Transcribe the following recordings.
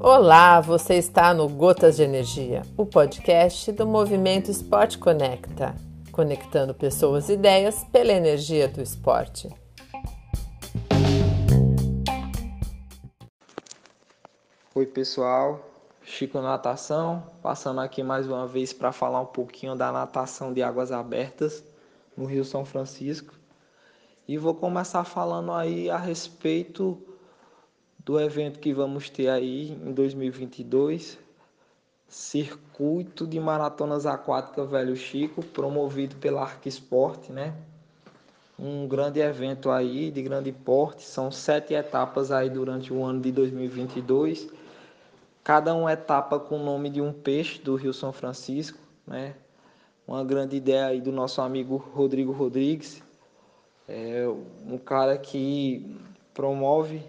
Olá, você está no Gotas de Energia, o podcast do Movimento Esporte Conecta, conectando pessoas e ideias pela energia do esporte. Oi, pessoal. Chico Natação, passando aqui mais uma vez para falar um pouquinho da natação de águas abertas no Rio São Francisco. E vou começar falando aí a respeito do evento que vamos ter aí em 2022, Circuito de Maratonas Aquáticas Velho Chico, promovido pela Arquisport, né? Um grande evento aí de grande porte, são sete etapas aí durante o ano de 2022. Cada uma etapa com o nome de um peixe do Rio São Francisco, né? Uma grande ideia aí do nosso amigo Rodrigo Rodrigues, é um cara que promove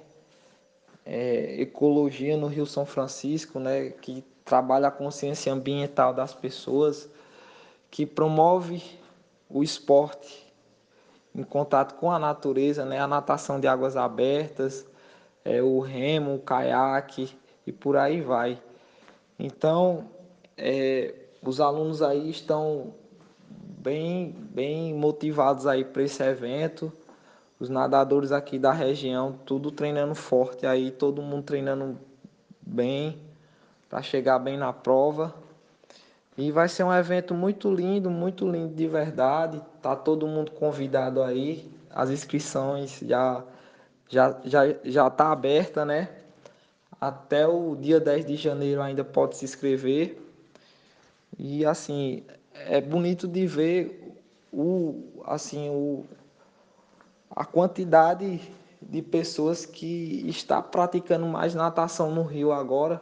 é, ecologia no Rio São Francisco, né, que trabalha a consciência ambiental das pessoas, que promove o esporte em contato com a natureza, né, a natação de águas abertas, é, o remo, o caiaque e por aí vai. Então, é, os alunos aí estão bem, bem motivados aí para esse evento os nadadores aqui da região, tudo treinando forte aí, todo mundo treinando bem para chegar bem na prova. E vai ser um evento muito lindo, muito lindo de verdade. Tá todo mundo convidado aí. As inscrições já já já já tá aberta, né? Até o dia 10 de janeiro ainda pode se inscrever. E assim, é bonito de ver o assim o a quantidade de pessoas que está praticando mais natação no Rio agora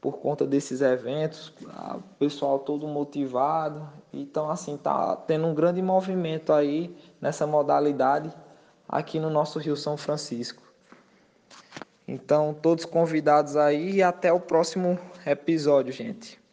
por conta desses eventos, o pessoal todo motivado. Então assim, tá tendo um grande movimento aí nessa modalidade aqui no nosso Rio São Francisco. Então, todos convidados aí e até o próximo episódio, gente.